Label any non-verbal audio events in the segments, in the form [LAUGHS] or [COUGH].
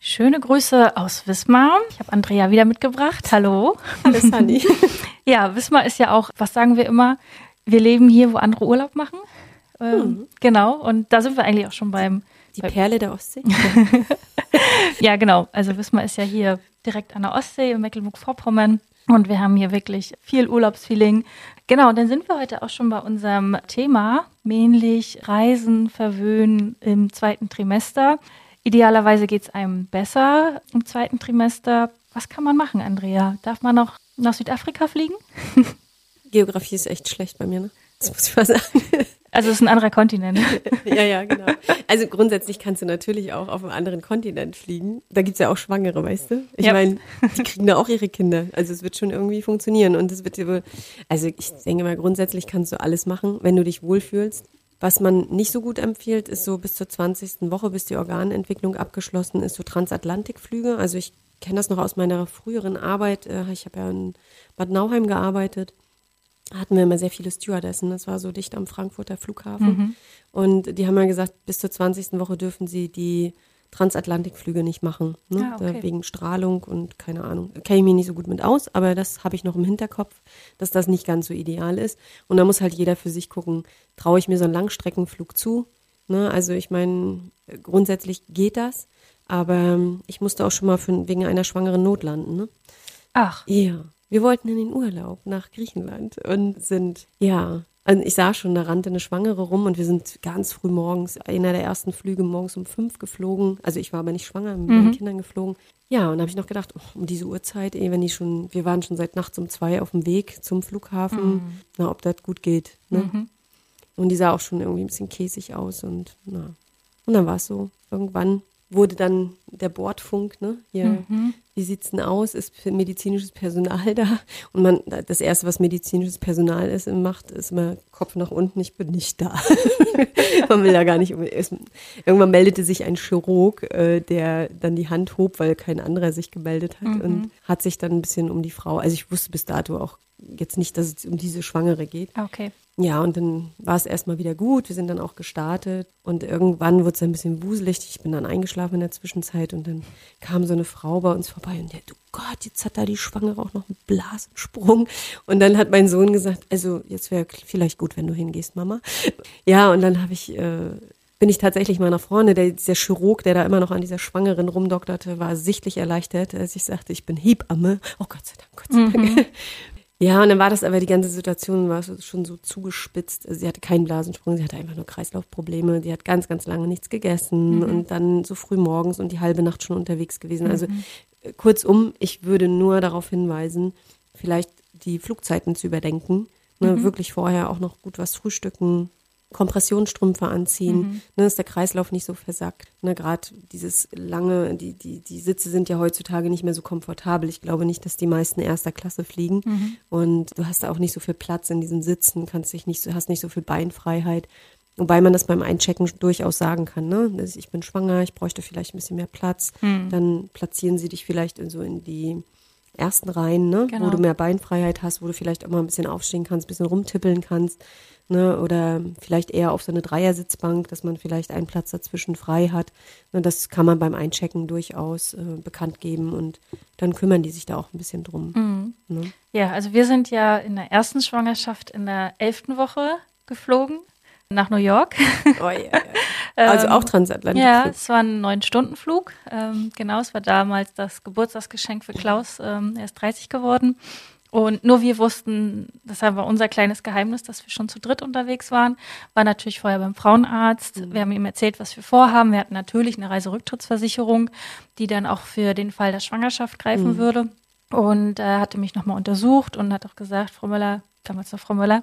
Schöne Grüße aus Wismar. Ich habe Andrea wieder mitgebracht. Hallo. Hallo Sunny. [LAUGHS] Ja, Wismar ist ja auch, was sagen wir immer, wir leben hier, wo andere Urlaub machen. Ähm, Genau, und da sind wir eigentlich auch schon beim, Die Perle der Ostsee. [LAUGHS] ja genau, also Wismar ist ja hier direkt an der Ostsee in Mecklenburg-Vorpommern und wir haben hier wirklich viel Urlaubsfeeling. Genau, und dann sind wir heute auch schon bei unserem Thema, männlich Reisen, Verwöhnen im zweiten Trimester. Idealerweise geht es einem besser im zweiten Trimester. Was kann man machen, Andrea? Darf man noch nach Südafrika fliegen? [LAUGHS] Geografie ist echt schlecht bei mir, ne? Das muss ich mal sagen. [LAUGHS] Also es ist ein anderer Kontinent. [LAUGHS] ja, ja, genau. Also grundsätzlich kannst du natürlich auch auf einem anderen Kontinent fliegen. Da gibt's ja auch Schwangere, weißt du? Ich Ja. meine, die kriegen da auch ihre Kinder. Also es wird schon irgendwie funktionieren. Und es wird dir wohl, also ich denke mal, grundsätzlich kannst du alles machen, wenn du dich wohlfühlst. Was man nicht so gut empfiehlt, ist so bis zur 20. Woche, bis die Organentwicklung abgeschlossen ist, so Transatlantikflüge. Also ich kenne das noch aus meiner früheren Arbeit. Äh, Ich habe ja in Bad Nauheim gearbeitet hatten wir immer sehr viele Stewardessen. Das war so dicht am Frankfurter Flughafen. Und die haben ja gesagt, bis zur 20. Woche dürfen sie die Transatlantikflüge nicht machen. Ne? Ah, okay. Wegen Strahlung und keine Ahnung. Kenne ich mich nicht so gut mit aus, aber das habe ich noch im Hinterkopf, dass das nicht ganz so ideal ist. Und da muss halt jeder für sich gucken, traue ich mir so einen Langstreckenflug zu? Ne? Also ich meine, grundsätzlich geht das, aber ich musste auch schon mal für, wegen einer schwangeren Not landen. Ne? Ach, Ja, wir wollten in den Urlaub nach Griechenland und sind, ja, also ich sah schon, da rannte eine Schwangere rum und wir sind ganz früh morgens, einer der ersten Flüge morgens um fünf geflogen. Also ich war aber nicht schwanger, mit meinen Kindern geflogen. Ja, und da habe ich noch gedacht, oh, um diese Uhrzeit, eh, wenn die schon, wir waren schon seit nachts um zwei auf dem Weg zum Flughafen, na, ob das gut geht. Ne? Und die sah auch schon irgendwie ein bisschen käsig aus und na. Und dann war es so. Irgendwann wurde dann der Bordfunk, ne? Hier, wie sieht's denn aus? Ist medizinisches Personal [LAUGHS] da? Und man, das erste, was medizinisches Personal ist, macht, ist immer Kopf nach unten, ich bin nicht da. [LAUGHS] man will da gar nicht. es- Irgendwann meldete sich ein Chirurg, äh, der dann die Hand hob, weil kein anderer sich gemeldet hat und hat sich dann ein bisschen um die Frau, also ich wusste bis dato auch jetzt nicht, dass es um diese Schwangere geht. okay. Ja, und dann war es erstmal wieder gut. Wir sind dann auch gestartet und irgendwann wurde es ein bisschen wuselig. Ich bin dann eingeschlafen in der Zwischenzeit und dann kam so eine Frau bei uns vorbei und der, du Gott, jetzt hat da die Schwangere auch noch einen Blasensprung. Und dann hat mein Sohn gesagt, also jetzt wäre vielleicht gut, wenn du hingehst, Mama. Ja, und dann habe ich, äh, bin ich tatsächlich mal nach vorne. Der, der Chirurg, der da immer noch an dieser Schwangeren rumdokterte, war sichtlich erleichtert, als ich sagte, ich bin Hebamme. Oh Gott sei Dank, Gott sei Dank. Ja, und dann war das aber, die ganze Situation war schon so zugespitzt. Also sie hatte keinen Blasensprung, sie hatte einfach nur Kreislaufprobleme. Sie hat ganz, ganz lange nichts gegessen und dann so früh morgens und die halbe Nacht schon unterwegs gewesen. Also äh, kurzum, ich würde nur darauf hinweisen, vielleicht die Flugzeiten zu überdenken. Ne, Wirklich vorher auch noch gut was frühstücken, Kompressionsstrümpfe anziehen, ne, dass der Kreislauf nicht so versackt. Ne, Gerade dieses lange, die, die, die Sitze sind ja heutzutage nicht mehr so komfortabel. Ich glaube nicht, dass die meisten erster Klasse fliegen. Und du hast da auch nicht so viel Platz in diesen Sitzen, kannst dich nicht so, hast nicht so viel Beinfreiheit. Wobei man das beim Einchecken durchaus sagen kann, ne? Ich bin schwanger, ich bräuchte vielleicht ein bisschen mehr Platz. Dann platzieren sie dich vielleicht in so in die ersten Reihen, ne? Genau. wo du mehr Beinfreiheit hast, wo du vielleicht auch mal ein bisschen aufstehen kannst, ein bisschen rumtippeln kannst. Ne? Oder vielleicht eher auf so eine Dreiersitzbank, dass man vielleicht einen Platz dazwischen frei hat. Ne? Das kann man beim Einchecken durchaus äh, bekannt geben und dann kümmern die sich da auch ein bisschen drum. Ne? Ja, also wir sind ja in der ersten Schwangerschaft in der elften Woche geflogen nach New York. Oh, ja. [LAUGHS] Also auch Transatlantik. Ja, es war ein Neun-Stunden-Flug. Ähm, genau, es war damals das Geburtstagsgeschenk für Klaus. Ähm, er ist 30 geworden. Und nur wir wussten, das war unser kleines Geheimnis, dass wir schon zu dritt unterwegs waren. War natürlich vorher beim Frauenarzt. Wir haben ihm erzählt, was wir vorhaben. Wir hatten natürlich eine Reiserücktrittsversicherung, die dann auch für den Fall der Schwangerschaft greifen würde. Und er hatte mich nochmal untersucht und hat auch gesagt, Frau Müller, damals noch Frau Müller,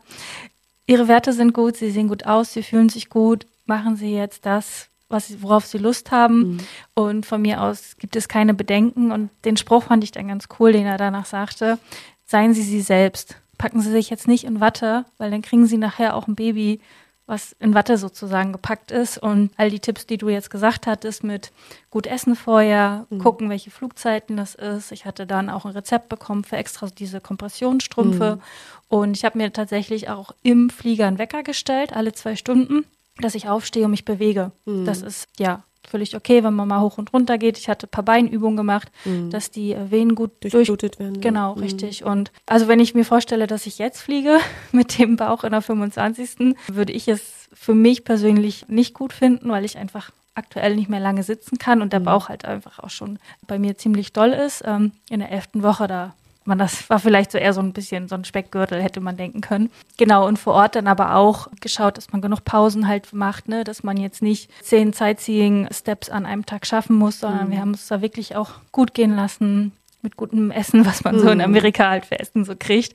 ihre Werte sind gut, sie sehen gut aus, sie fühlen sich gut, machen sie jetzt das, was, worauf sie Lust haben. Mhm. Und von mir aus gibt es keine Bedenken. Und den Spruch fand ich dann ganz cool, den er danach sagte. Seien Sie sie selbst. Packen Sie sich jetzt nicht in Watte, weil dann kriegen Sie nachher auch ein Baby, was in Watte sozusagen gepackt ist. Und all die Tipps, die du jetzt gesagt hattest, mit gut essen vorher, gucken, welche Flugzeiten das ist. Ich hatte dann auch ein Rezept bekommen für extra diese Kompressionsstrümpfe. Und ich habe mir tatsächlich auch im Flieger einen Wecker gestellt, alle zwei Stunden, dass ich aufstehe und mich bewege. Das ist ja völlig okay, wenn man mal hoch und runter geht. Ich hatte ein paar Beinübungen gemacht, dass die äh, Venen gut durch, Durchblutet werden. ne? Genau, richtig. Und also wenn ich mir vorstelle, dass ich jetzt fliege [LAUGHS] mit dem Bauch in der 25. würde ich es für mich persönlich nicht gut finden, weil ich einfach aktuell nicht mehr lange sitzen kann und der Bauch halt einfach auch schon bei mir ziemlich doll ist. Ähm, in der elften Woche, da man das war vielleicht so eher so ein bisschen so ein Speckgürtel, hätte man denken können. Genau, und vor Ort dann aber auch geschaut, dass man genug Pausen halt macht, ne, dass man jetzt nicht zehn Sightseeing-Steps an einem Tag schaffen muss, sondern wir haben es da wirklich auch gut gehen lassen mit gutem Essen, was man so in Amerika halt für Essen so kriegt.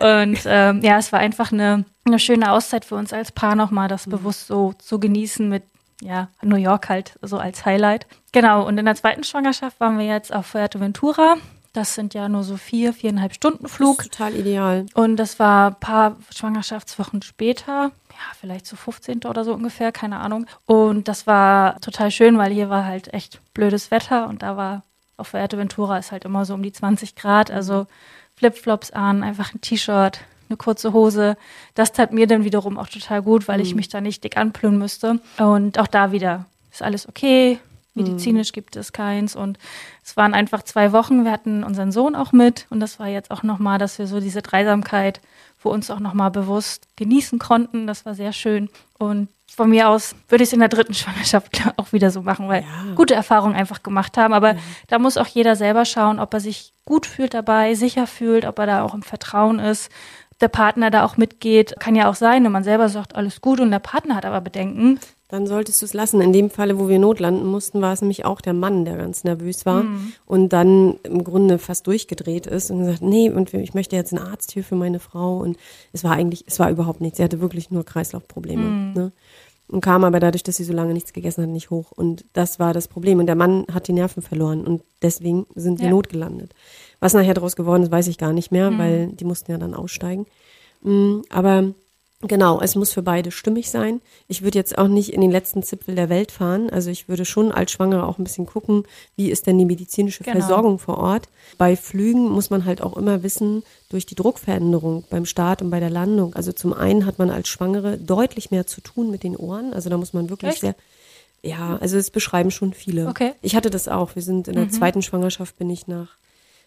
Und ähm, ja, es war einfach eine, eine schöne Auszeit für uns als Paar nochmal, das bewusst so zu genießen mit ja, New York halt so als Highlight. Genau, und in der zweiten Schwangerschaft waren wir jetzt auf Fuerteventura. Das sind ja nur so vier, viereinhalb Stunden Flug. Das ist total ideal. Und das war ein paar Schwangerschaftswochen später, ja, vielleicht so 15. oder so ungefähr, keine Ahnung. Und das war total schön, weil hier war halt echt blödes Wetter und da war auf Fuerteventura ist halt immer so um die 20 Grad, also Flipflops an, einfach ein T-Shirt, eine kurze Hose. Das tat mir dann wiederum auch total gut, weil ich mich da nicht dick anplühen müsste. Und auch da wieder ist alles okay. Medizinisch gibt es keins und es waren einfach zwei Wochen. Wir hatten unseren Sohn auch mit und das war jetzt auch nochmal, dass wir so diese Dreisamkeit für uns auch nochmal bewusst genießen konnten. Das war sehr schön und von mir aus würde ich es in der dritten Schwangerschaft auch wieder so machen, weil Ja. gute Erfahrungen einfach gemacht haben. Aber da muss auch jeder selber schauen, ob er sich gut fühlt dabei, sicher fühlt, ob er da auch im Vertrauen ist. Der Partner da auch mitgeht, kann ja auch sein, wenn man selber sagt, alles gut und der Partner hat aber Bedenken. Dann solltest du es lassen. In dem Falle, wo wir notlanden mussten, war es nämlich auch der Mann, der ganz nervös war und dann im Grunde fast durchgedreht ist und gesagt, nee, und ich möchte jetzt einen Arzt hier für meine Frau. Und es war eigentlich, es war überhaupt nichts. Sie hatte wirklich nur Kreislaufprobleme. Ne? Und kam aber dadurch, dass sie so lange nichts gegessen hat, nicht hoch. Und das war das Problem. Und der Mann hat die Nerven verloren und deswegen sind wir Ja. notgelandet. Was nachher daraus geworden ist, weiß ich gar nicht mehr, weil die mussten ja dann aussteigen. Mm, Aber Genau, es muss für beide stimmig sein. Ich würde jetzt auch nicht in den letzten Zipfel der Welt fahren. Also ich würde schon als Schwangere auch ein bisschen gucken, wie ist denn die medizinische Genau. Versorgung vor Ort. Bei Flügen muss man halt auch immer wissen, durch die Druckveränderung beim Start und bei der Landung. Also zum einen hat man als Schwangere deutlich mehr zu tun mit den Ohren. Also da muss man wirklich Echt? sehr, ja, also es beschreiben schon viele. Okay. Ich hatte das auch. Wir sind in der zweiten Schwangerschaft bin ich nach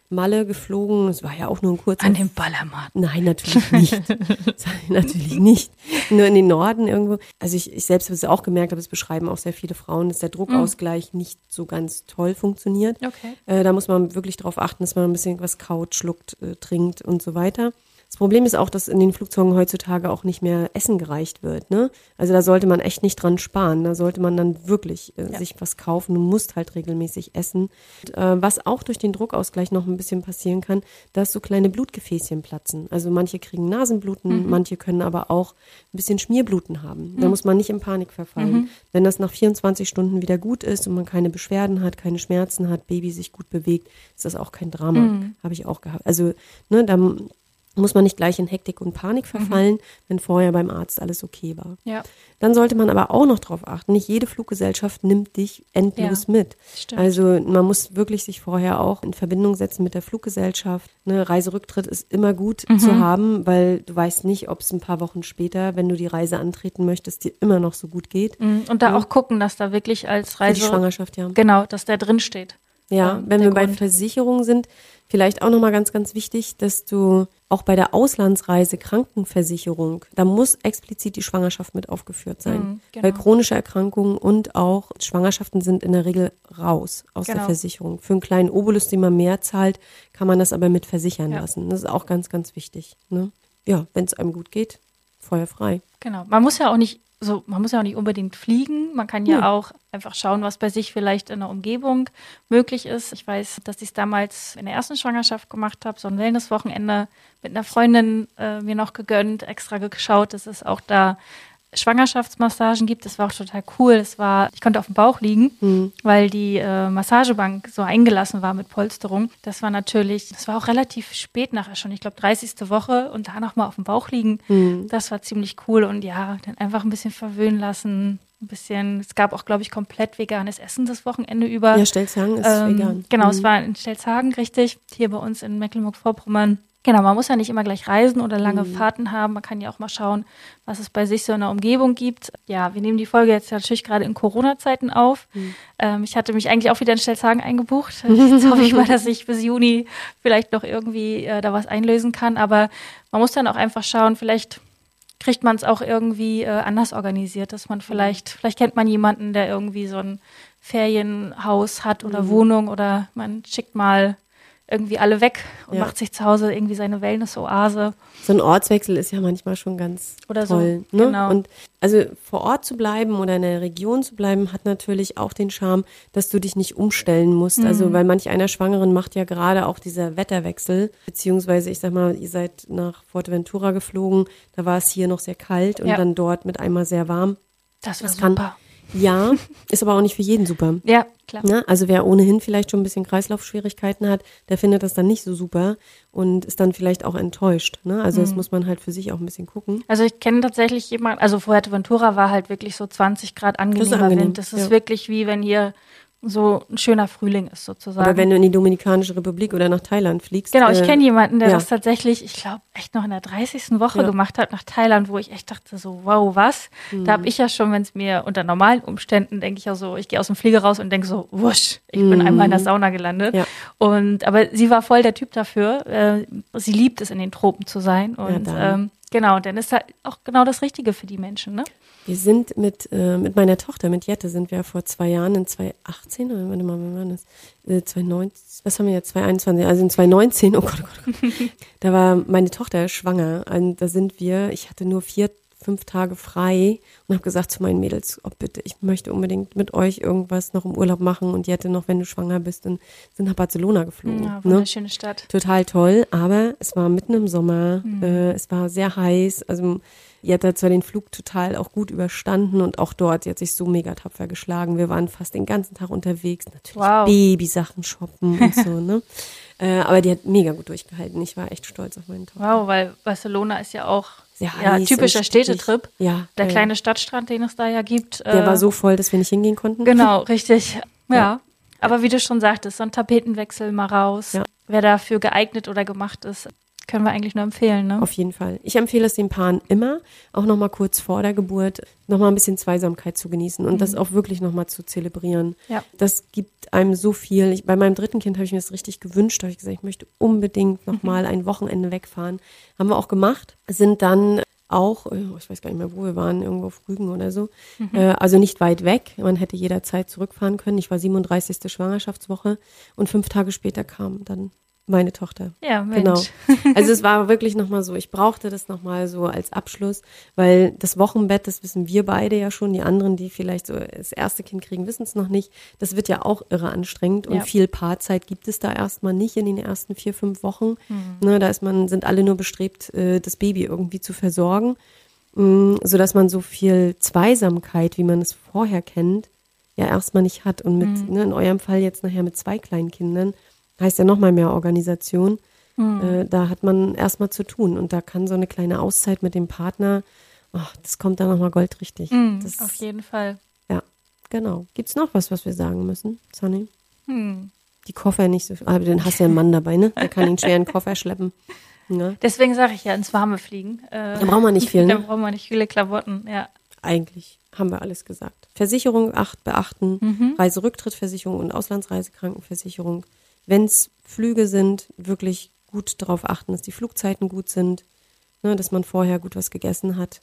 Malle geflogen. Es war ja auch nur ein kurzer An dem Ballermann. Nein, natürlich nicht. [LAUGHS] natürlich nicht. Nur in den Norden irgendwo. Also ich, ich selbst habe es auch gemerkt, aber es beschreiben auch sehr viele Frauen, dass der Druckausgleich nicht so ganz toll funktioniert. Okay. Äh, da muss man wirklich darauf achten, dass man ein bisschen was kaut, schluckt, äh, trinkt und so weiter. Das Problem ist auch, dass in den Flugzeugen heutzutage auch nicht mehr Essen gereicht wird. Ne? Also da sollte man echt nicht dran sparen. Da sollte man dann wirklich äh, sich was kaufen. Du musst halt regelmäßig essen. Und, äh, was auch durch den Druckausgleich noch ein bisschen passieren kann, dass so kleine Blutgefäßchen platzen. Also manche kriegen Nasenbluten, manche können aber auch ein bisschen Schmierbluten haben. Da muss man nicht in Panik verfallen. Wenn das nach 24 Stunden wieder gut ist und man keine Beschwerden hat, keine Schmerzen hat, Baby sich gut bewegt, ist das auch kein Drama. Habe ich auch gehabt. Also, ne, da muss man nicht gleich in Hektik und Panik verfallen, wenn vorher beim Arzt alles okay war. Ja. Dann sollte man aber auch noch darauf achten, nicht jede Fluggesellschaft nimmt dich endlos Ja, mit. stimmt. Also man muss wirklich sich vorher auch in Verbindung setzen mit der Fluggesellschaft. Ne, Reiserücktritt ist immer gut Mhm. zu haben, weil du weißt nicht, ob es ein paar Wochen später, wenn du die Reise antreten möchtest, dir immer noch so gut geht. Mhm. Und da auch gucken, dass da wirklich als Für die Reise. Schwangerschaft, ja. Genau, dass der drin steht. Ja, wenn der wir bei Grund. Versicherungen sind, vielleicht auch nochmal ganz, ganz wichtig, dass du auch bei der Auslandsreise Krankenversicherung, da muss explizit die Schwangerschaft mit aufgeführt sein. Mhm, genau. Weil chronische Erkrankungen und auch Schwangerschaften sind in der Regel raus aus der Genau. Versicherung. Für einen kleinen Obolus, den man mehr zahlt, kann man das aber mit versichern Ja. lassen. Das ist auch ganz, ganz wichtig. Ne? Ja, wenn es einem gut geht, feuerfrei. Genau. Man muss ja auch nicht so, man muss ja auch nicht unbedingt fliegen. Man kann ja auch einfach schauen, was bei sich vielleicht in der Umgebung möglich ist. Ich weiß, dass ich es damals in der ersten Schwangerschaft gemacht habe, so ein Wellnesswochenende mit einer Freundin äh, mir noch gegönnt, extra geschaut, dass es auch da Schwangerschaftsmassagen gibt. Das war auch total cool. Es war, ich konnte auf dem Bauch liegen, Mhm. weil die äh, Massagebank so eingelassen war mit Polsterung. Das war natürlich, das war auch relativ spät nachher schon, ich glaube 30. Woche und da nochmal auf dem Bauch liegen. Mhm. Das war ziemlich cool und ja, dann einfach ein bisschen verwöhnen lassen. Ein bisschen, es gab auch, glaube ich, komplett veganes Essen das Wochenende über. Ja, Stelzhagen ist Ähm, vegan. Genau, Mhm. es war in Stelzhagen, richtig, hier bei uns in Mecklenburg-Vorpommern. Genau, man muss ja nicht immer gleich reisen oder lange Mhm. Fahrten haben. Man kann ja auch mal schauen, was es bei sich so in der Umgebung gibt. Ja, wir nehmen die Folge jetzt natürlich gerade in Corona-Zeiten auf. Mhm. Ähm, ich hatte mich eigentlich auch wieder in Stelzhagen eingebucht. [LAUGHS] Jetzt hoffe ich mal, dass ich bis Juni vielleicht noch irgendwie äh, da was einlösen kann. Aber man muss dann auch einfach schauen, vielleicht kriegt man es auch irgendwie äh, anders organisiert, dass Mhm. man vielleicht, vielleicht kennt man jemanden, der irgendwie so ein Ferienhaus hat oder Mhm. Wohnung oder man schickt mal irgendwie alle weg und Ja. macht sich zu Hause irgendwie seine Wellness-Oase. So ein Ortswechsel ist ja manchmal schon ganz Oder so, toll. Ne? genau. Und also vor Ort zu bleiben oder in der Region zu bleiben, hat natürlich auch den Charme, dass du dich nicht umstellen musst. Mhm. Also weil manch einer Schwangeren macht ja gerade auch dieser Wetterwechsel, beziehungsweise ich sag mal, ihr seid nach Fuerteventura geflogen, da war es hier noch sehr kalt und Ja. dann dort mit einmal sehr warm. Das war Das kann- super. Ja, ist aber auch nicht für jeden super. Ja, klar. Ne? Also wer ohnehin vielleicht schon ein bisschen Kreislaufschwierigkeiten hat, der findet das dann nicht so super und ist dann vielleicht auch enttäuscht. Ne? Also Mhm. das muss man halt für sich auch ein bisschen gucken. Also ich kenne tatsächlich jemanden, also Fuerteventura war halt wirklich so 20 Grad angenehmer angenehm, Wind. Das ist ja. wirklich wie wenn hier so ein schöner Frühling ist sozusagen. Oder wenn du in die Dominikanische Republik oder nach Thailand fliegst. Genau, ich äh, kenne jemanden, der ja. das tatsächlich, ich glaube, echt noch in der 30. Woche Ja. gemacht hat nach Thailand, wo ich echt dachte so, wow, was? Mhm. Da habe ich ja schon, wenn es mir unter normalen Umständen, denke ich ja so, ich gehe aus dem Flieger raus und denke so, wusch, ich bin einmal in der Sauna gelandet. Mhm. Ja. Und aber sie war voll der Typ dafür. Äh, sie liebt es, in den Tropen zu sein. Und ähm, genau, dann ist da auch genau das Richtige für die Menschen, ne? Wir sind mit, äh, mit meiner Tochter, mit Jette, sind wir vor zwei Jahren in 2018, oder warte mal, wann war das? Äh, 2019, was haben wir jetzt? 2021, also in 2019, oh Gott, oh Gott, oh [LAUGHS] Gott. da war meine Tochter schwanger. Und da sind wir, ich hatte nur vier, fünf Tage frei und habe gesagt zu meinen Mädels, oh bitte, ich möchte unbedingt mit euch irgendwas noch im Urlaub machen und Jette noch, wenn du schwanger bist, und sind nach Barcelona geflogen. Ja, ne? wunderschöne Stadt. total toll, aber es war mitten im Sommer, Mhm. äh, es war sehr heiß, also ihr hat da zwar den Flug total auch gut überstanden und auch dort, sie hat sich so mega tapfer geschlagen. Wir waren fast den ganzen Tag unterwegs, natürlich Wow. Babysachen shoppen und so, ne? [LAUGHS] Äh, aber die hat mega gut durchgehalten. Ich war echt stolz auf meine Tochter. Wow, weil Barcelona ist ja auch ja, heiß typischer Städtetrip. Ja. Der ja. kleine Stadtstrand, den es da ja gibt. Der äh, war so voll, dass wir nicht hingehen konnten. Genau, richtig. Ja. Ja. Aber wie du schon sagtest, so ein Tapetenwechsel mal raus. Ja. Wer dafür geeignet oder gemacht ist, können wir eigentlich nur empfehlen. Ne? Auf jeden Fall. Ich empfehle es den Paaren immer, auch nochmal kurz vor der Geburt, nochmal ein bisschen Zweisamkeit zu genießen und das auch wirklich nochmal zu zelebrieren. Mhm. Ja. Das gibt einem so viel. Ich, bei meinem dritten Kind habe ich mir das richtig gewünscht. Da habe ich gesagt, ich möchte unbedingt nochmal Mhm. ein Wochenende wegfahren. Haben wir auch gemacht. Sind dann auch, äh, ich weiß gar nicht mehr, wo wir waren, irgendwo auf Rügen oder so. Mhm. Äh, also nicht weit weg. Man hätte jederzeit zurückfahren können. Ich war 37. Schwangerschaftswoche und fünf Tage später kam dann meine Tochter. Ja, Mensch. Genau. Also es war wirklich nochmal so, ich brauchte das nochmal so als Abschluss, weil das Wochenbett, das wissen wir beide ja schon, die anderen, die vielleicht so das erste Kind kriegen, wissen es noch nicht. Das wird ja auch irre anstrengend und Ja. viel Paarzeit gibt es da erstmal nicht in den ersten vier, fünf Wochen. Mhm. Ne, da ist man, sind alle nur bestrebt, äh, das Baby irgendwie zu versorgen, mh, sodass man so viel Zweisamkeit, wie man es vorher kennt, ja erstmal nicht hat. Und mit, Mhm. ne, in eurem Fall jetzt nachher mit zwei kleinen Kindern, heißt ja nochmal mehr Organisation. Mhm. Äh, da hat man erstmal zu tun. Und da kann so eine kleine Auszeit mit dem Partner, ach, das kommt dann nochmal goldrichtig. Mhm, das, auf jeden Fall. Ja, genau. Gibt's noch was, was wir sagen müssen, Sonny? Hm. Die Koffer nicht so, aber dann hast du ja einen Mann dabei, ne? Der kann den schweren Koffer schleppen. Ja. Deswegen sage ich ja, ins Warme fliegen. Äh, Da braucht man nicht viel, [LAUGHS] Da ne? braucht man nicht viele Klamotten, ja. Eigentlich haben wir alles gesagt. Versicherung acht, beachten, Mhm. Reiserücktrittversicherung und Auslandsreisekrankenversicherung. Wenn es Flüge sind, wirklich gut darauf achten, dass die Flugzeiten gut sind, ne, dass man vorher gut was gegessen hat.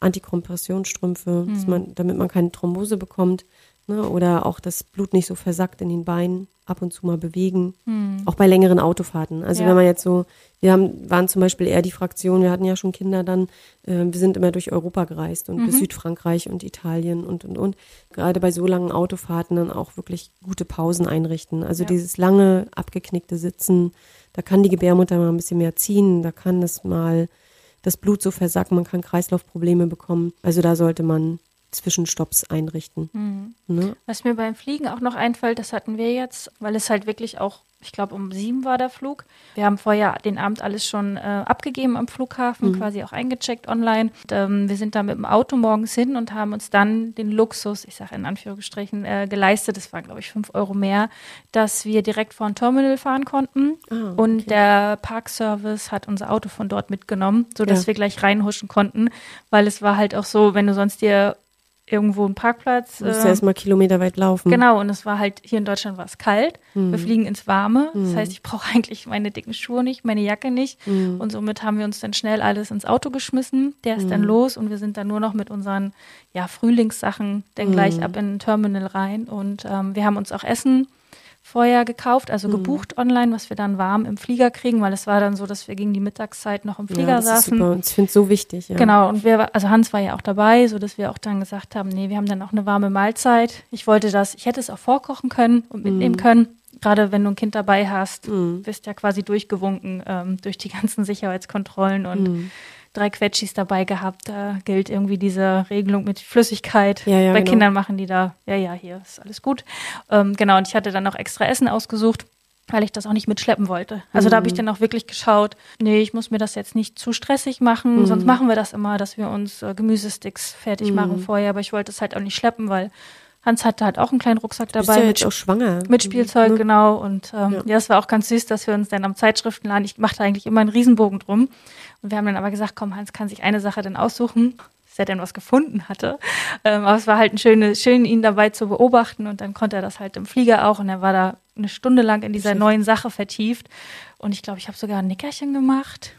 Antikompressionsstrümpfe, dass man, damit man keine Thrombose bekommt. Ne? Oder auch das Blut nicht so versackt in den Beinen, ab und zu mal bewegen. Hm. Auch bei längeren Autofahrten. Also Ja. wenn man jetzt so, wir haben, waren zum Beispiel eher die Fraktion, wir hatten ja schon Kinder dann, äh, wir sind immer durch Europa gereist und Mhm. bis Südfrankreich und Italien und, und, und. Gerade bei so langen Autofahrten dann auch wirklich gute Pausen einrichten. Also Ja. dieses lange, abgeknickte Sitzen, da kann die Gebärmutter mal ein bisschen mehr ziehen, da kann das mal das Blut so versacken, man kann Kreislaufprobleme bekommen. Also da sollte man Zwischenstopps einrichten. Hm. Ne? Was mir beim Fliegen auch noch einfällt, das hatten wir jetzt, weil es halt wirklich auch, ich glaube, um sieben war der Flug. Wir haben vorher den Abend alles schon äh, abgegeben am Flughafen, quasi auch eingecheckt online. Und, ähm, wir sind da mit dem Auto morgens hin und haben uns dann den Luxus, ich sage in Anführungsstrichen, äh, geleistet, das waren, glaube ich, fünf Euro mehr, dass wir direkt vor ein Terminal fahren konnten. Ah, Und okay. der Parkservice hat unser Auto von dort mitgenommen, sodass Ja. wir gleich reinhuschen konnten, weil es war halt auch so, wenn du sonst dir irgendwo einen Parkplatz Du musst ja erstmal kilometer weit laufen. Genau, und es war halt, hier in Deutschland war es kalt. Mhm. Wir fliegen ins Warme. Das heißt, ich brauche [LAUGHS] eigentlich meine dicken Schuhe nicht, meine Jacke nicht. Mhm. Und somit haben wir uns dann schnell alles ins Auto geschmissen. Der ist dann los und wir sind dann nur noch mit unseren ja, Frühlingssachen dann gleich ab in ein Terminal rein. Und ähm, wir haben uns auch Essen vorher gekauft, also Mhm. gebucht online, was wir dann warm im Flieger kriegen, weil es war dann so, dass wir gegen die Mittagszeit noch im Flieger ja, das ist saßen. super. Und ich finde es so wichtig. Ja. Genau, und wir, also Hans war ja auch dabei, so dass wir auch dann gesagt haben, nee, wir haben dann auch eine warme Mahlzeit. Ich wollte das, ich hätte es auch vorkochen können und mitnehmen können. Gerade wenn du ein Kind dabei hast, Mhm. bist ja quasi durchgewunken ähm, durch die [LAUGHS] ganzen Sicherheitskontrollen und Mhm. Drei Quetschis dabei gehabt. Da gilt irgendwie diese Regelung mit Flüssigkeit. Ja, ja, Bei genau. Kindern machen die da, ja, ja, hier ist alles gut. Ähm, genau, und ich hatte dann auch extra Essen ausgesucht weil ich das auch nicht mitschleppen wollte. Also da habe Mhm. ich dann auch wirklich geschaut, nee, ich muss mir das jetzt nicht zu stressig machen, Mhm. sonst machen wir das immer, dass wir uns äh, Gemüsesticks fertig machen vorher, aber ich wollte es halt auch nicht schleppen, weil Hans hatte halt auch einen kleinen Rucksack Du bist dabei ja mit jetzt auch schwanger. mit Spielzeug, Ne? genau. Und ähm, Ja. ja. das war auch ganz süß, dass wir uns dann am Zeitschriftenladen, ich machte eigentlich immer einen Riesenbogen drum. Und wir haben dann aber gesagt, komm, Hans kann sich eine Sache dann aussuchen, dass er denn was gefunden hatte. Ähm, aber es war halt ein schöne, schön, ihn dabei zu beobachten. Und dann konnte er das halt im Flieger auch. Und er war da eine Stunde lang in dieser neuen Sache vertieft. Und ich glaube, ich habe sogar ein Nickerchen gemacht.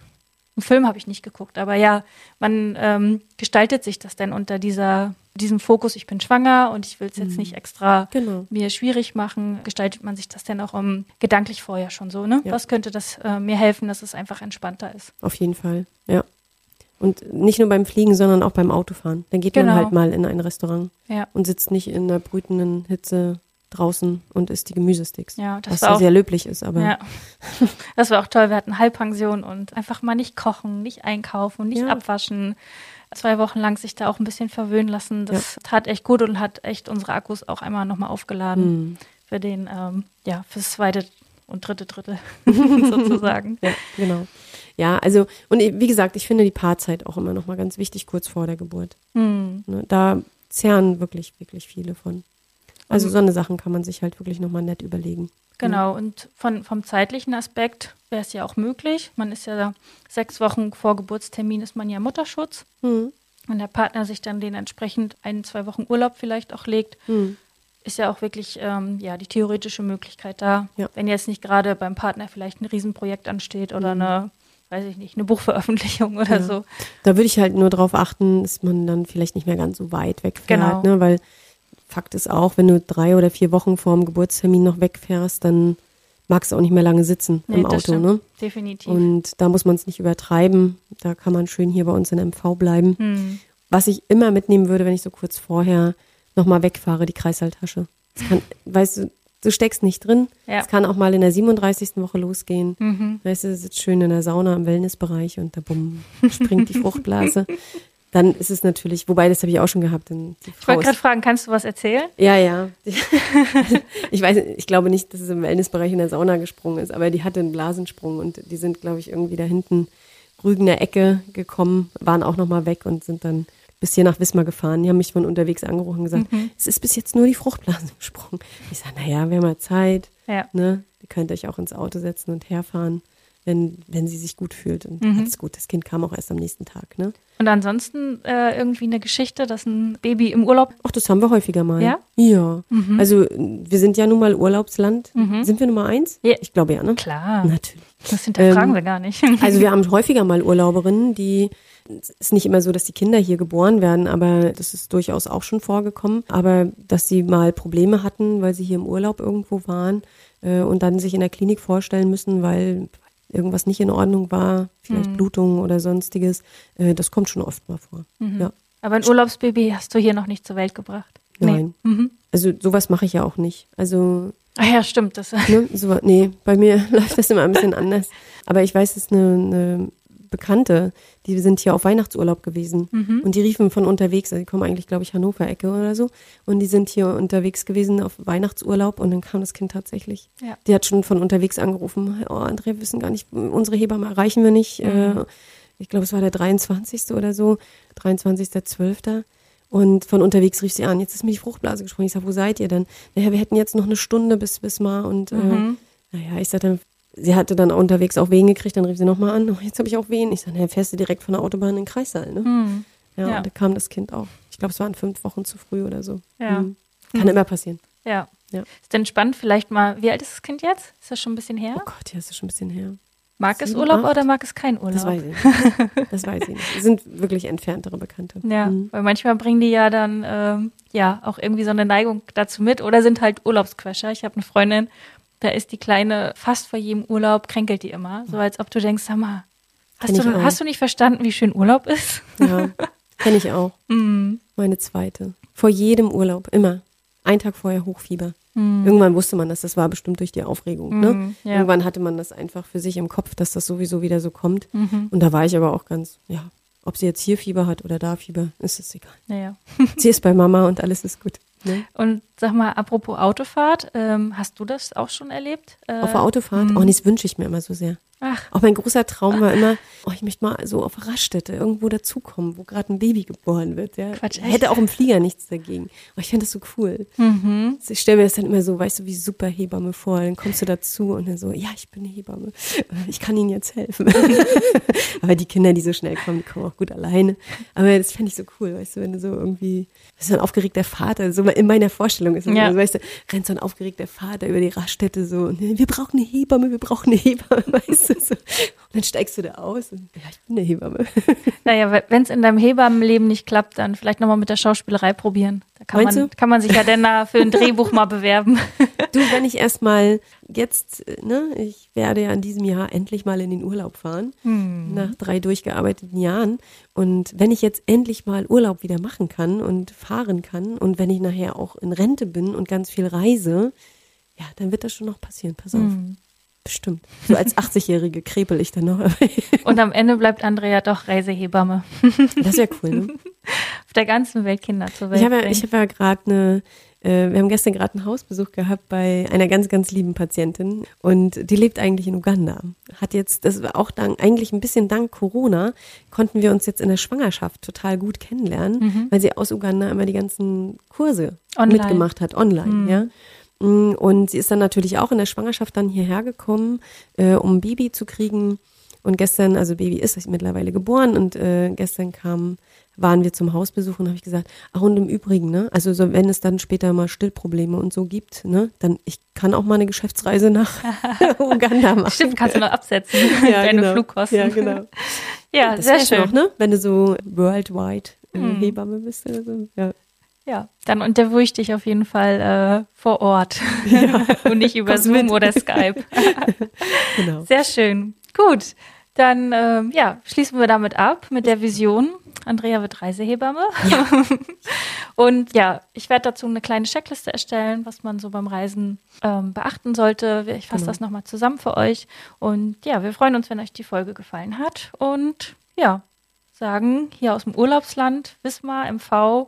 Einen Film habe ich nicht geguckt, aber ja, man ähm, gestaltet sich das dann unter dieser, diesem Fokus, ich bin schwanger und ich will es jetzt nicht extra Genau. mir schwierig machen, gestaltet man sich das dann auch um, gedanklich vorher schon so, ne? Ja. Was könnte das äh, mir helfen, dass es einfach entspannter ist? Auf jeden Fall, ja. Und nicht nur beim Fliegen, sondern auch beim Autofahren. Dann geht Genau. man halt mal in ein Restaurant Ja. und sitzt nicht in der brütenden Hitze draußen und isst die Gemüsesticks. Ja, das was war auch- sehr löblich ist, aber Ja. [LAUGHS] Das war auch toll. Wir hatten Halbpension und einfach mal nicht kochen, nicht einkaufen, nicht Ja. abwaschen. Zwei Wochen lang sich da auch ein bisschen verwöhnen lassen. Das tat echt gut und hat echt unsere Akkus auch einmal nochmal aufgeladen hm, für den, ähm, ja, fürs zweite und dritte Drittel [LAUGHS] sozusagen. ja, genau. Ja, also, und wie gesagt, ich finde die Paarzeit auch immer noch mal ganz wichtig, kurz vor der Geburt. Hm. Ne, da zehren wirklich, wirklich viele von. Also so eine Sachen kann man sich halt wirklich noch mal nett überlegen. Genau, und von, vom zeitlichen Aspekt wäre es ja auch möglich. Man ist ja sechs Wochen vor Geburtstermin ist man ja Mutterschutz. Hm, Wenn der Partner sich dann den entsprechend ein, zwei Wochen Urlaub vielleicht auch legt, hm, ist ja auch wirklich ähm, ja, die theoretische Möglichkeit da. Ja. Wenn jetzt nicht gerade beim Partner vielleicht ein Riesenprojekt ansteht oder Mhm. eine, weiß ich nicht, eine Buchveröffentlichung oder Ja. so. Da würde ich halt nur darauf achten, dass man dann vielleicht nicht mehr ganz so weit wegfährt, Genau. ne? weil Fakt ist auch, wenn du drei oder vier Wochen vor dem Geburtstermin noch wegfährst, dann magst du auch nicht mehr lange sitzen Nee, im Auto. Ne? Definitiv. Und da muss man es nicht übertreiben. Da kann man schön hier bei uns in MV bleiben. hm. Was ich immer mitnehmen würde, wenn ich so kurz vorher nochmal wegfahre, die Kreißsaaltasche. Kann, weißt du, du steckst nicht drin. Ja. Es kann auch mal in der 37. Woche losgehen. Mhm. Weißt du, sitzt schön in der Sauna im Wellnessbereich und da bumm, springt die [LAUGHS] Fruchtblase. Dann ist es natürlich, wobei das habe ich auch schon gehabt. Ich wollte gerade fragen, kannst du was erzählen? ja, ja. [LAUGHS] ich weiß, ich glaube nicht, dass es im Wellnessbereich in der Sauna gesprungen ist, aber die hatte einen Blasensprung und die sind, glaube ich, irgendwie da hinten Rügener Ecke gekommen, waren auch nochmal weg und sind dann bis hier nach Wismar gefahren. Die haben mich von unterwegs angerufen und gesagt, Mhm. es ist bis jetzt nur die Fruchtblase [LAUGHS] gesprungen. Ich sage, naja, wir haben ja Zeit, Ja. ne? Ihr könnt euch auch ins Auto setzen und herfahren. Wenn, wenn sie sich gut fühlt. Und Mhm. alles gut, das Kind kam auch erst am nächsten Tag. Ne? Und ansonsten äh, irgendwie eine Geschichte, dass ein Baby im Urlaub. Ach, das haben wir häufiger mal. Ja? Ja. Also wir sind ja nun mal Urlaubsland. Sind wir Nummer eins? Ja. Ich glaube ja, ne? Klar, Natürlich. das hinterfragen Ähm, wir gar nicht. [LAUGHS] Also wir haben häufiger mal Urlauberinnen, die es ist nicht immer so, dass die Kinder hier geboren werden, aber das ist durchaus auch schon vorgekommen. Aber dass sie mal Probleme hatten, weil sie hier im Urlaub irgendwo waren äh, und dann sich in der Klinik vorstellen müssen, weil irgendwas nicht in Ordnung war, vielleicht Mhm. Blutungen oder sonstiges, äh, das kommt schon oft mal vor. Mhm. Ja, Aber ein Urlaubsbaby hast du hier noch nicht zur Welt gebracht. nein. Nee. Mhm. Also sowas mache ich ja auch nicht. Also Ach ja, stimmt. Das, Ne? So, nee, bei mir [LAUGHS] läuft das immer ein bisschen anders. Aber ich weiß, es ist eine, eine Bekannte, die sind hier auf Weihnachtsurlaub gewesen. Mhm. Und die riefen von unterwegs, also die kommen eigentlich, glaube ich, Hannover-Ecke oder so. Und die sind hier unterwegs gewesen auf Weihnachtsurlaub und dann kam das Kind tatsächlich. Ja. Die hat schon von unterwegs angerufen, oh, Andrea, wir wissen gar nicht, unsere Hebamme erreichen wir nicht. Äh, ich glaube, es war der 23. oder so, 23.12. Und von unterwegs rief sie an, jetzt ist mir die Fruchtblase gesprungen. Ich sag, wo seid ihr denn? Naja, wir hätten jetzt noch eine Stunde bis, bis mal und äh, naja, ich sagte, sie hatte dann unterwegs auch Wehen gekriegt, dann rief sie nochmal an, oh, jetzt habe ich auch Wehen. Ich sag, naja, fährst du direkt von der Autobahn in den Kreissaal, ne? Hm. Ja, Ja. und da kam das Kind auch. Ich glaube, es waren fünf Wochen zu früh oder so. Ja. Mhm. Kann immer passieren. Ja. Ja. Ist denn spannend, vielleicht mal, wie alt ist das Kind jetzt? Ist das schon ein bisschen her? Oh Gott, ja, das ist schon ein bisschen her. mag es sieben, Urlaub acht? oder mag es keinen Urlaub? Das weiß ich nicht. [LAUGHS] Das weiß ich nicht. Das sind wirklich entferntere Bekannte. Ja, Mhm. weil manchmal bringen die ja dann ähm, ja auch irgendwie so eine Neigung dazu mit oder sind halt Urlaubsquäscher. Ich habe eine Freundin, da ist die Kleine fast vor jedem Urlaub, kränkelt die immer. So als ob du denkst, sag mal, hast, du, hast du nicht verstanden, wie schön Urlaub ist? Ja, kenne ich auch. [LAUGHS] Mhm. Meine zweite. Vor jedem Urlaub, immer. Ein Tag vorher Hochfieber. Irgendwann wusste man das, das war bestimmt durch die Aufregung. Ne? Mhm, ja. Irgendwann hatte man das einfach für sich im Kopf, dass das sowieso wieder so kommt. Mhm. Und da war ich aber auch ganz, ja, ob sie jetzt hier Fieber hat oder da Fieber, ist es egal. Naja. [LAUGHS] Sie ist bei Mama und alles ist gut. Ne? Und sag mal, apropos Autofahrt, ähm, hast du das auch schon erlebt? Äh, Auf der Autofahrt, oh, nee, das wünsche ich mir immer so sehr. Ach, Auch mein großer Traum war immer, oh, ich möchte mal so auf Raststätte irgendwo dazukommen, wo gerade ein Baby geboren wird. Ja. Quatsch? Hätte auch im Flieger nichts dagegen. Aber ich fände das so cool. mhm. Ich stelle mir das dann immer so, weißt du, wie super Hebamme vor. Dann kommst du dazu und dann so, ja, ich bin eine Hebamme. [LAUGHS] Ich kann Ihnen jetzt helfen. [LAUGHS] Aber die Kinder, die so schnell kommen, die kommen auch gut alleine. Aber das fände ich so cool, weißt du, wenn du so irgendwie, ist so ein aufgeregter Vater, so in meiner Vorstellung ist Ja. so, weißt du, rennt so ein aufgeregter Vater über die Raststätte so und wir brauchen eine Hebamme, wir brauchen eine Hebamme, [LAUGHS] weißt du, [LAUGHS] so. Und dann steigst du da aus und ja, ich bin eine Hebamme. [LAUGHS] Naja, wenn es in deinem Hebammenleben nicht klappt, dann vielleicht nochmal mit der Schauspielerei probieren. Da kann Meinst man, du? kann man sich ja dann da für ein [LAUGHS] Drehbuch mal bewerben. Du, wenn ich erstmal jetzt, äh, ne, ich werde ja in diesem Jahr endlich mal in den Urlaub fahren, nach drei durchgearbeiteten Jahren. Und wenn ich jetzt endlich mal Urlaub wieder machen kann und fahren kann und wenn ich nachher auch in Rente bin und ganz viel reise, ja, dann wird das schon noch passieren. Pass auf. Bestimmt. So als 80-Jährige krepel ich dann noch. [LAUGHS] Und am Ende bleibt Andrea doch Reisehebamme. Das wäre cool, ne? [LAUGHS] Auf der ganzen Welt Kinder zur Welt Ich habe ja, ich habe ja gerade eine, äh, wir haben gestern gerade einen Hausbesuch gehabt bei einer ganz, ganz lieben Patientin und die lebt eigentlich in Uganda. Hat jetzt, das war auch dank, eigentlich ein bisschen dank Corona, konnten wir uns jetzt in der Schwangerschaft total gut kennenlernen, weil sie aus Uganda immer die ganzen Kurse Online. mitgemacht hat, online, ja. Mm, Und sie ist dann natürlich auch in der Schwangerschaft dann hierher gekommen, äh, um ein Baby zu kriegen. Und gestern, also Baby ist mittlerweile geboren und äh, gestern kam, waren wir zum Hausbesuch und habe ich gesagt, ach und im Übrigen, ne, also so, wenn es dann später mal Stillprobleme und so gibt, ne, dann ich kann auch mal eine Geschäftsreise nach [LAUGHS] Uganda machen. Stimmt, kannst du noch absetzen. [LAUGHS] Ja, [LAUGHS] Deine genau. Flugkosten. Ja, genau. Ja, Das sehr schön. noch, ne, wenn du so worldwide äh, Hm. Hebamme bist oder so. Ja. Ja, dann interviewe ich dich auf jeden Fall äh, vor Ort [LAUGHS] und nicht über Zoom mit. oder Skype. [LAUGHS] Genau. Sehr schön. Gut, dann ähm, ja, schließen wir damit ab mit der Vision. Andrea wird Reisehebamme. [LAUGHS] Und ja, ich werde dazu eine kleine Checkliste erstellen, was man so beim Reisen ähm, beachten sollte. Ich fasse Genau. das nochmal zusammen für euch. Und ja, wir freuen uns, wenn euch die Folge gefallen hat. Und ja, sagen hier aus dem Urlaubsland Wismar, MV,